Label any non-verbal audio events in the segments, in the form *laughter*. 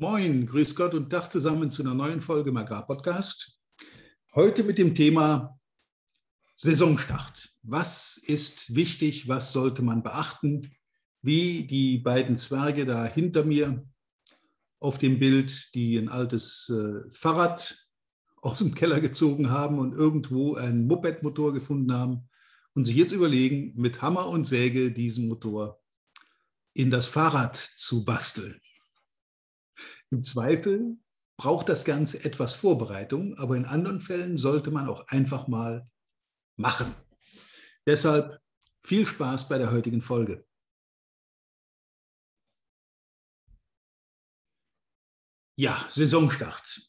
Moin, grüß Gott und Tag zusammen zu einer neuen Folge im Agrarpodcast. Heute mit dem Thema Saisonstart. Was ist wichtig? Was sollte man beachten? Wie die beiden Zwerge da hinter mir auf dem Bild, die ein altes äh, Fahrrad aus dem Keller gezogen haben und irgendwo einen Moped-Motor gefunden haben und sich jetzt überlegen, mit Hammer und Säge diesen Motor in das Fahrrad zu basteln. Im Zweifel braucht das Ganze etwas Vorbereitung, aber in anderen Fällen sollte man auch einfach mal machen. Deshalb viel Spaß bei der heutigen Folge. Ja, Saisonstart.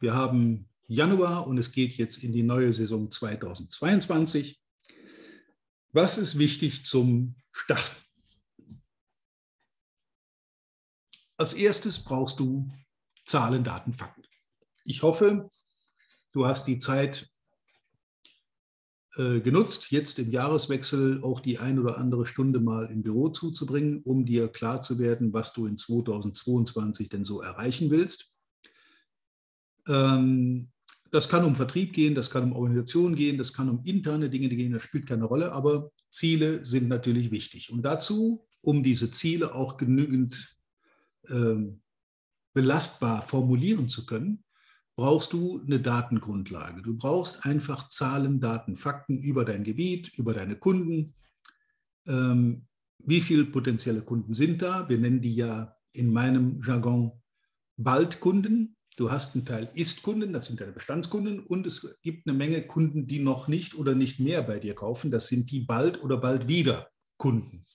Wir haben Januar und es geht jetzt in die neue Saison 2022. Was ist wichtig zum Starten? Als erstes brauchst du Zahlen, Daten, Fakten. Ich hoffe, du hast die Zeit äh, genutzt, jetzt im Jahreswechsel auch die ein oder andere Stunde mal im Büro zuzubringen, um dir klar zu werden, was du in 2022 denn so erreichen willst. Ähm, das kann um Vertrieb gehen, das kann um Organisation gehen, das kann um interne Dinge gehen, das spielt keine Rolle, aber Ziele sind natürlich wichtig. Und dazu, um diese Ziele auch genügend ähm, belastbar formulieren zu können, brauchst du eine Datengrundlage. Du brauchst einfach Zahlen, Daten, Fakten über dein Gebiet, über deine Kunden. Ähm, wie viele potenzielle Kunden sind da? Wir nennen die ja in meinem Jargon Baldkunden. Du hast einen Teil Ist-Kunden, das sind deine Bestandskunden, und es gibt eine Menge Kunden, die noch nicht oder nicht mehr bei dir kaufen. Das sind die bald oder bald wieder Kunden.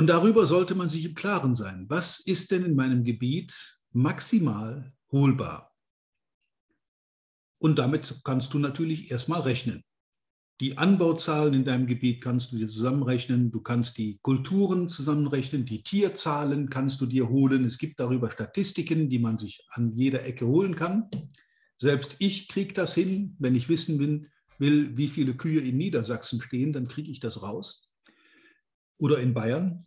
Und darüber sollte man sich im Klaren sein. Was ist denn in meinem Gebiet maximal holbar? Und damit kannst du natürlich erstmal rechnen. Die Anbauzahlen in deinem Gebiet kannst du dir zusammenrechnen. Du kannst die Kulturen zusammenrechnen. Die Tierzahlen kannst du dir holen. Es gibt darüber Statistiken, die man sich an jeder Ecke holen kann. Selbst ich kriege das hin. Wenn ich wissen will, will, wie viele Kühe in Niedersachsen stehen, dann kriege ich das raus oder in Bayern.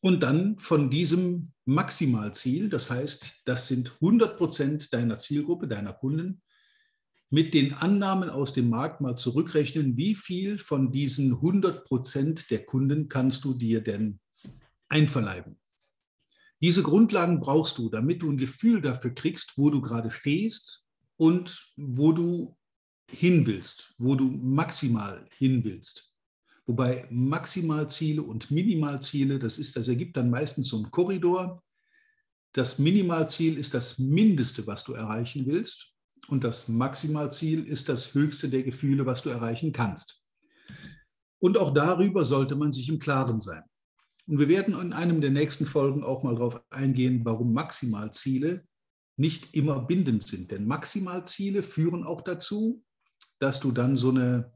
Und dann von diesem Maximalziel, das heißt, das sind 100 Prozent deiner Zielgruppe, deiner Kunden, mit den Annahmen aus dem Markt mal zurückrechnen, wie viel von diesen 100 Prozent der Kunden kannst du dir denn einverleiben. Diese Grundlagen brauchst du, damit du ein Gefühl dafür kriegst, wo du gerade stehst und wo du hin willst, wo du maximal hin willst. Wobei Maximalziele und Minimalziele, das, ist, das ergibt dann meistens so einen Korridor. Das Minimalziel ist das Mindeste, was du erreichen willst. Und das Maximalziel ist das höchste der Gefühle, was du erreichen kannst. Und auch darüber sollte man sich im Klaren sein. Und wir werden in einem der nächsten Folgen auch mal darauf eingehen, warum Maximalziele nicht immer bindend sind. Denn Maximalziele führen auch dazu, dass du dann so eine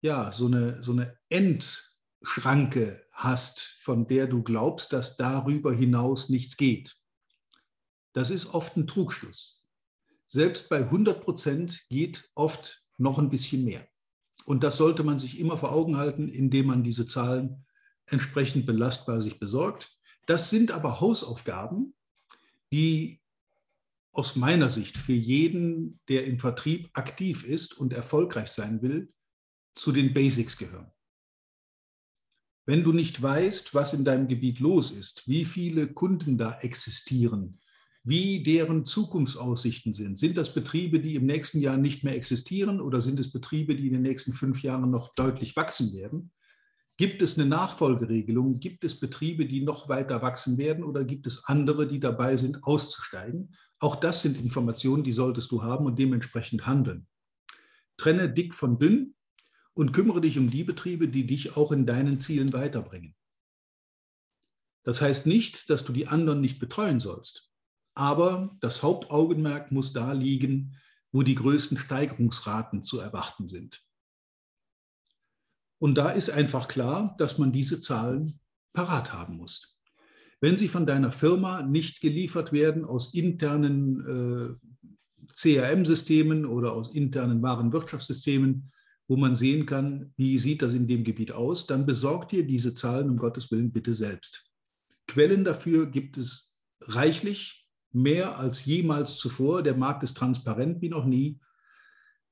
ja, so eine, so eine Endschranke hast, von der du glaubst, dass darüber hinaus nichts geht. Das ist oft ein Trugschluss. Selbst bei 100 Prozent geht oft noch ein bisschen mehr. Und das sollte man sich immer vor Augen halten, indem man diese Zahlen entsprechend belastbar sich besorgt. Das sind aber Hausaufgaben, die aus meiner Sicht für jeden, der im Vertrieb aktiv ist und erfolgreich sein will, zu den Basics gehören. Wenn du nicht weißt, was in deinem Gebiet los ist, wie viele Kunden da existieren, wie deren Zukunftsaussichten sind. Sind das Betriebe, die im nächsten Jahr nicht mehr existieren oder sind es Betriebe, die in den nächsten fünf Jahren noch deutlich wachsen werden? Gibt es eine Nachfolgeregelung? Gibt es Betriebe, die noch weiter wachsen werden oder gibt es andere, die dabei sind, auszusteigen? Auch das sind Informationen, die solltest du haben und dementsprechend handeln. Trenne dick von dünn und kümmere dich um die Betriebe, die dich auch in deinen Zielen weiterbringen. Das heißt nicht, dass du die anderen nicht betreuen sollst, aber das Hauptaugenmerk muss da liegen, wo die größten Steigerungsraten zu erwarten sind. Und da ist einfach klar, dass man diese Zahlen parat haben muss. Wenn sie von deiner Firma nicht geliefert werden aus internen äh, CRM-Systemen oder aus internen Warenwirtschaftssystemen, wo man sehen kann, wie sieht das in dem Gebiet aus, dann besorgt dir diese Zahlen um Gottes Willen bitte selbst. Quellen dafür gibt es reichlich, mehr als jemals zuvor. Der Markt ist transparent wie noch nie.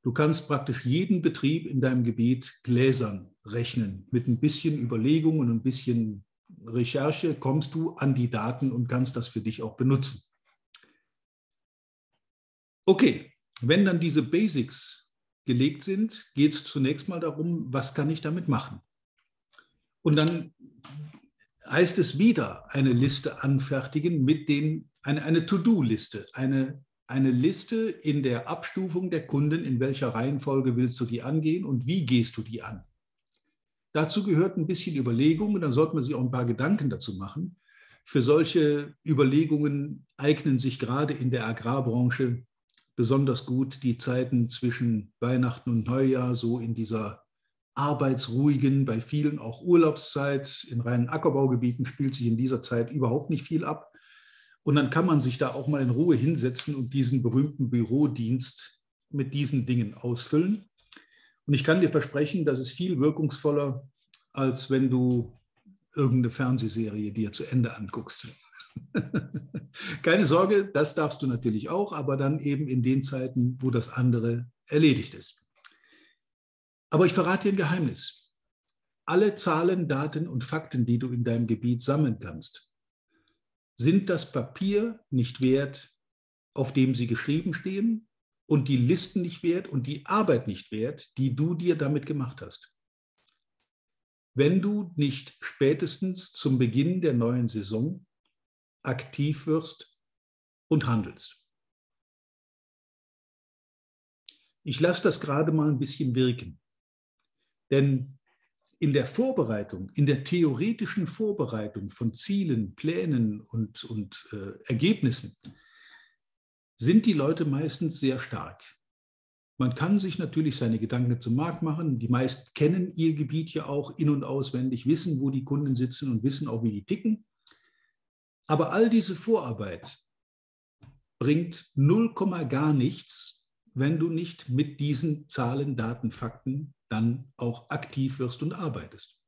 Du kannst praktisch jeden Betrieb in deinem Gebiet gläsern rechnen. Mit ein bisschen Überlegung und ein bisschen Recherche kommst du an die Daten und kannst das für dich auch benutzen. Okay, wenn dann diese Basics gelegt sind, geht es zunächst mal darum, was kann ich damit machen? Und dann heißt es wieder eine Liste anfertigen mit den, eine, eine To-Do-Liste, eine, eine Liste in der Abstufung der Kunden, in welcher Reihenfolge willst du die angehen und wie gehst du die an. Dazu gehört ein bisschen Überlegung und dann sollte man sich auch ein paar Gedanken dazu machen. Für solche Überlegungen eignen sich gerade in der Agrarbranche besonders gut die Zeiten zwischen Weihnachten und Neujahr, so in dieser arbeitsruhigen, bei vielen auch Urlaubszeit. In reinen Ackerbaugebieten spielt sich in dieser Zeit überhaupt nicht viel ab. Und dann kann man sich da auch mal in Ruhe hinsetzen und diesen berühmten Bürodienst mit diesen Dingen ausfüllen. Und ich kann dir versprechen, das ist viel wirkungsvoller, als wenn du irgendeine Fernsehserie dir zu Ende anguckst. *laughs* Keine Sorge, das darfst du natürlich auch, aber dann eben in den Zeiten, wo das andere erledigt ist. Aber ich verrate dir ein Geheimnis. Alle Zahlen, Daten und Fakten, die du in deinem Gebiet sammeln kannst, sind das Papier nicht wert, auf dem sie geschrieben stehen und die Listen nicht wert und die Arbeit nicht wert, die du dir damit gemacht hast. Wenn du nicht spätestens zum Beginn der neuen Saison aktiv wirst und handelst. Ich lasse das gerade mal ein bisschen wirken. Denn in der Vorbereitung, in der theoretischen Vorbereitung von Zielen, Plänen und, und äh, Ergebnissen sind die Leute meistens sehr stark. Man kann sich natürlich seine Gedanken zum Markt machen. Die meisten kennen ihr Gebiet ja auch in- und auswendig, wissen, wo die Kunden sitzen und wissen auch, wie die ticken. Aber all diese Vorarbeit bringt 0, gar nichts, wenn du nicht mit diesen Zahlen, Daten, Fakten dann auch aktiv wirst und arbeitest.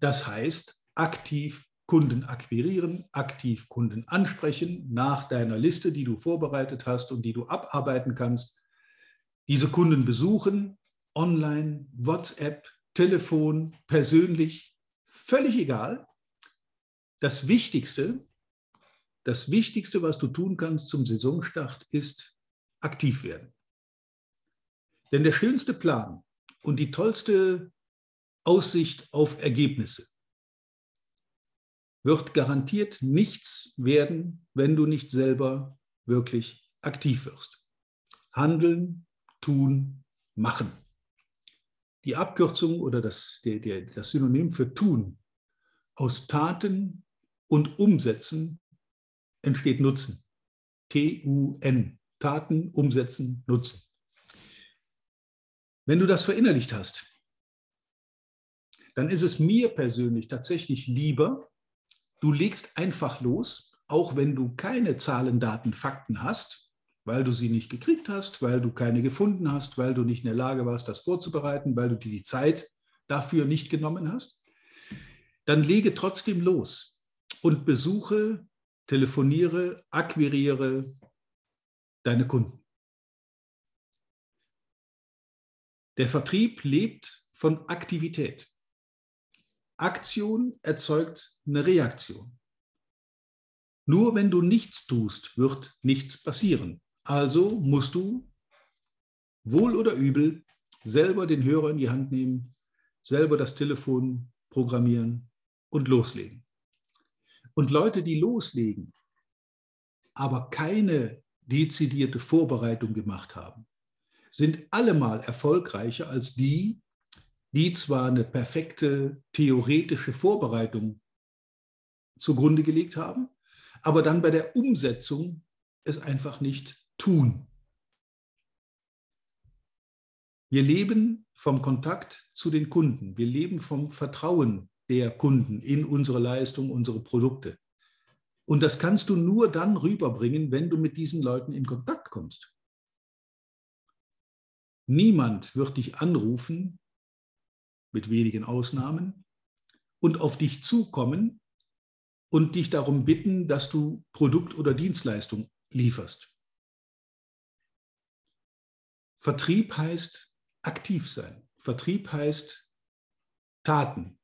Das heißt, aktiv Kunden akquirieren, aktiv Kunden ansprechen nach deiner Liste, die du vorbereitet hast und die du abarbeiten kannst. Diese Kunden besuchen, online, WhatsApp, Telefon, persönlich, völlig egal. Das Wichtigste, das Wichtigste, was du tun kannst zum Saisonstart, ist aktiv werden. Denn der schönste Plan und die tollste Aussicht auf Ergebnisse wird garantiert nichts werden, wenn du nicht selber wirklich aktiv wirst. Handeln, tun, machen. Die Abkürzung oder das, der, der, das Synonym für tun aus Taten und Umsetzen entsteht Nutzen. T-U-N. Taten, Umsetzen, Nutzen. Wenn du das verinnerlicht hast, dann ist es mir persönlich tatsächlich lieber, du legst einfach los, auch wenn du keine Zahlen, Daten, Fakten hast, weil du sie nicht gekriegt hast, weil du keine gefunden hast, weil du nicht in der Lage warst, das vorzubereiten, weil du dir die Zeit dafür nicht genommen hast, dann lege trotzdem los und besuche, telefoniere, akquiriere deine Kunden. Der Vertrieb lebt von Aktivität. Aktion erzeugt eine Reaktion. Nur wenn du nichts tust, wird nichts passieren. Also musst du wohl oder übel selber den Hörer in die Hand nehmen, selber das Telefon programmieren und loslegen. Und Leute, die loslegen, aber keine dezidierte Vorbereitung gemacht haben, sind allemal erfolgreicher als die, die zwar eine perfekte theoretische Vorbereitung zugrunde gelegt haben, aber dann bei der Umsetzung es einfach nicht tun. Wir leben vom Kontakt zu den Kunden. Wir leben vom Vertrauen der Kunden in unsere Leistung, unsere Produkte. Und das kannst du nur dann rüberbringen, wenn du mit diesen Leuten in Kontakt kommst. Niemand wird dich anrufen, mit wenigen Ausnahmen, und auf dich zukommen, und dich darum bitten, dass du Produkt oder Dienstleistung lieferst. Vertrieb heißt aktiv sein. Vertrieb heißt Taten.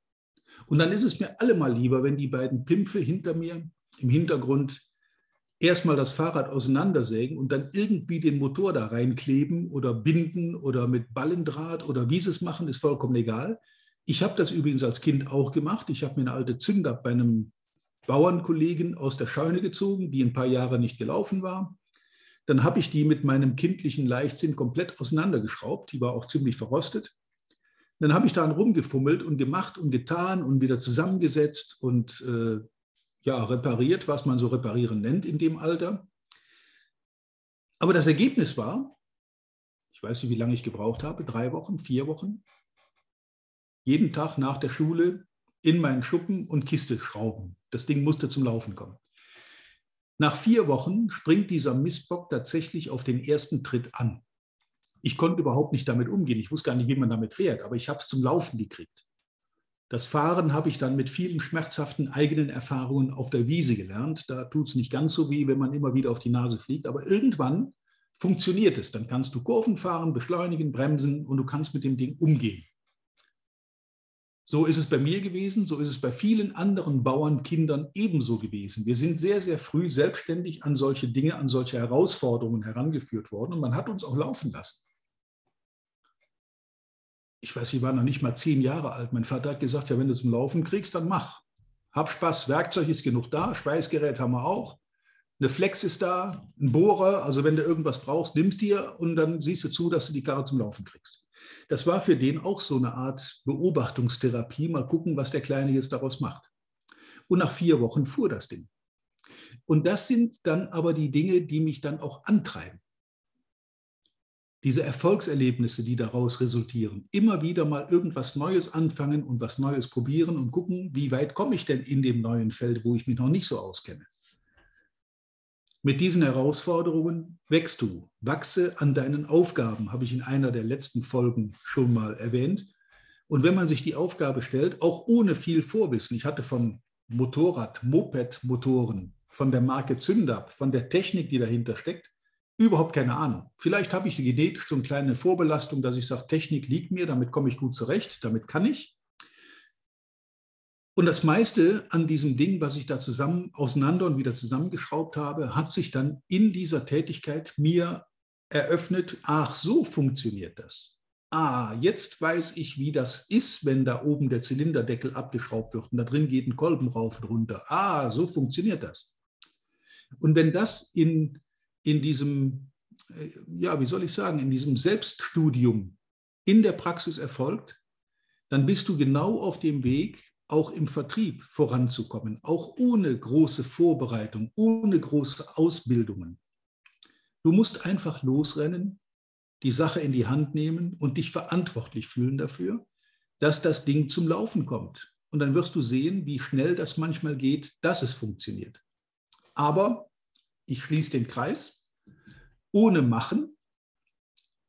Und dann ist es mir allemal lieber, wenn die beiden Pimpfe hinter mir im Hintergrund erstmal das Fahrrad auseinandersägen und dann irgendwie den Motor da reinkleben oder binden oder mit Ballendraht oder wie sie es machen, ist vollkommen egal. Ich habe das übrigens als Kind auch gemacht. Ich habe mir eine alte Zünder bei einem Bauernkollegen aus der Scheune gezogen, die ein paar Jahre nicht gelaufen war. Dann habe ich die mit meinem kindlichen Leichtsinn komplett auseinandergeschraubt. Die war auch ziemlich verrostet. Dann habe ich daran rumgefummelt und gemacht und getan und wieder zusammengesetzt und äh, ja, repariert, was man so reparieren nennt in dem Alter. Aber das Ergebnis war, ich weiß nicht, wie lange ich gebraucht habe, drei Wochen, vier Wochen, jeden Tag nach der Schule in meinen Schuppen und Kiste schrauben. Das Ding musste zum Laufen kommen. Nach vier Wochen springt dieser Mistbock tatsächlich auf den ersten Tritt an. Ich konnte überhaupt nicht damit umgehen. Ich wusste gar nicht, wie man damit fährt, aber ich habe es zum Laufen gekriegt. Das Fahren habe ich dann mit vielen schmerzhaften eigenen Erfahrungen auf der Wiese gelernt. Da tut es nicht ganz so weh, wenn man immer wieder auf die Nase fliegt, aber irgendwann funktioniert es. Dann kannst du Kurven fahren, beschleunigen, bremsen und du kannst mit dem Ding umgehen. So ist es bei mir gewesen, so ist es bei vielen anderen Bauernkindern ebenso gewesen. Wir sind sehr, sehr früh selbstständig an solche Dinge, an solche Herausforderungen herangeführt worden und man hat uns auch laufen lassen ich weiß, ich war noch nicht mal zehn Jahre alt. Mein Vater hat gesagt, ja, wenn du zum Laufen kriegst, dann mach. Hab Spaß, Werkzeug ist genug da, Schweißgerät haben wir auch. Eine Flex ist da, ein Bohrer, also wenn du irgendwas brauchst, nimmst dir und dann siehst du zu, dass du die Karre zum Laufen kriegst. Das war für den auch so eine Art Beobachtungstherapie, mal gucken, was der Kleine jetzt daraus macht. Und nach vier Wochen fuhr das Ding. Und das sind dann aber die Dinge, die mich dann auch antreiben diese Erfolgserlebnisse, die daraus resultieren, immer wieder mal irgendwas Neues anfangen und was Neues probieren und gucken, wie weit komme ich denn in dem neuen Feld, wo ich mich noch nicht so auskenne. Mit diesen Herausforderungen wächst du, wachse an deinen Aufgaben, habe ich in einer der letzten Folgen schon mal erwähnt. Und wenn man sich die Aufgabe stellt, auch ohne viel Vorwissen, ich hatte von Motorrad, Moped-Motoren, von der Marke Zündab, von der Technik, die dahinter steckt, Überhaupt keine Ahnung. Vielleicht habe ich genetisch so eine kleine Vorbelastung, dass ich sage, Technik liegt mir, damit komme ich gut zurecht, damit kann ich. Und das meiste an diesem Ding, was ich da zusammen auseinander und wieder zusammengeschraubt habe, hat sich dann in dieser Tätigkeit mir eröffnet, ach, so funktioniert das. Ah, jetzt weiß ich, wie das ist, wenn da oben der Zylinderdeckel abgeschraubt wird und da drin geht ein Kolben rauf und runter. Ah, so funktioniert das. Und wenn das in in diesem, äh, ja, wie soll ich sagen, in diesem Selbststudium in der Praxis erfolgt, dann bist du genau auf dem Weg, auch im Vertrieb voranzukommen, auch ohne große Vorbereitung, ohne große Ausbildungen. Du musst einfach losrennen, die Sache in die Hand nehmen und dich verantwortlich fühlen dafür, dass das Ding zum Laufen kommt. Und dann wirst du sehen, wie schnell das manchmal geht, dass es funktioniert. Aber ich schließe den Kreis, ohne Machen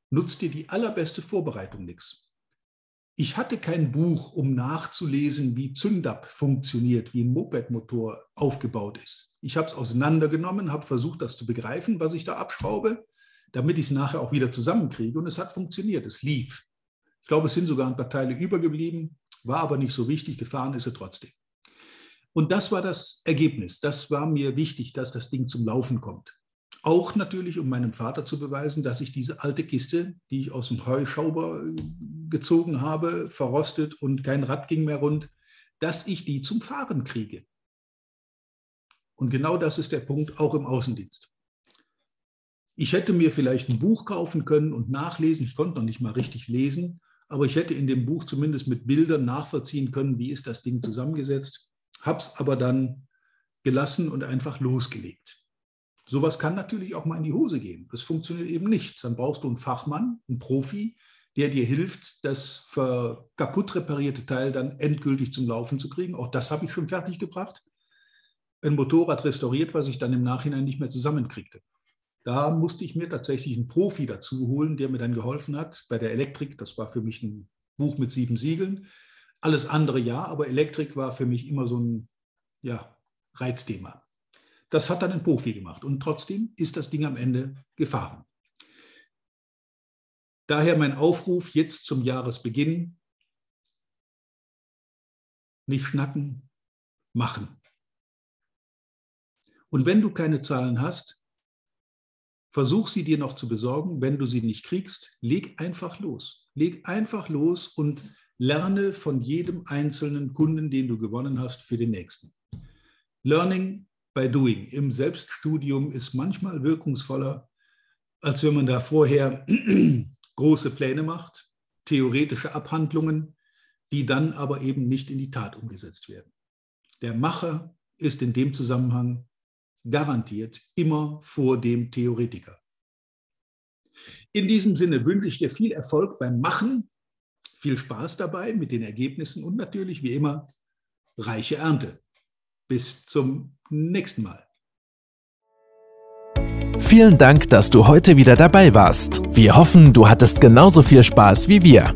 nutzt dir die allerbeste Vorbereitung nichts. Ich hatte kein Buch, um nachzulesen, wie Zündab funktioniert, wie ein Mopedmotor aufgebaut ist. Ich habe es auseinandergenommen, habe versucht, das zu begreifen, was ich da abschraube, damit ich es nachher auch wieder zusammenkriege. Und es hat funktioniert, es lief. Ich glaube, es sind sogar ein paar Teile übergeblieben, war aber nicht so wichtig, gefahren ist er trotzdem. Und das war das Ergebnis. Das war mir wichtig, dass das Ding zum Laufen kommt. Auch natürlich, um meinem Vater zu beweisen, dass ich diese alte Kiste, die ich aus dem Heuschauber äh, gezogen habe, verrostet und kein Rad ging mehr rund, dass ich die zum Fahren kriege. Und genau das ist der Punkt auch im Außendienst. Ich hätte mir vielleicht ein Buch kaufen können und nachlesen. Ich konnte noch nicht mal richtig lesen, aber ich hätte in dem Buch zumindest mit Bildern nachvollziehen können, wie ist das Ding zusammengesetzt habe es aber dann gelassen und einfach losgelegt. Sowas kann natürlich auch mal in die Hose gehen. Das funktioniert eben nicht. Dann brauchst du einen Fachmann, einen Profi, der dir hilft, das kaputt reparierte Teil dann endgültig zum Laufen zu kriegen. Auch das habe ich schon fertig gebracht. Ein Motorrad restauriert, was ich dann im Nachhinein nicht mehr zusammenkriegte. Da musste ich mir tatsächlich einen Profi dazu holen, der mir dann geholfen hat. Bei der Elektrik, das war für mich ein Buch mit sieben Siegeln. Alles andere ja, aber Elektrik war für mich immer so ein, ja, Reizthema. Das hat dann ein Profi gemacht und trotzdem ist das Ding am Ende gefahren. Daher mein Aufruf jetzt zum Jahresbeginn. Nicht schnacken, machen. Und wenn du keine Zahlen hast, versuch sie dir noch zu besorgen. Wenn du sie nicht kriegst, leg einfach los. Leg einfach los und lerne von jedem einzelnen Kunden, den du gewonnen hast, für den nächsten. Learning by doing im Selbststudium ist manchmal wirkungsvoller, als wenn man da vorher *clears throat* große Pläne macht, theoretische Abhandlungen, die dann aber eben nicht in die Tat umgesetzt werden. Der Macher ist in dem Zusammenhang garantiert immer vor dem Theoretiker. In diesem Sinne wünsche ich dir viel Erfolg beim Machen, viel Spaß dabei mit den Ergebnissen und natürlich wie immer reiche Ernte. Bis zum nächsten Mal. Vielen Dank, dass du heute wieder dabei warst. Wir hoffen, du hattest genauso viel Spaß wie wir.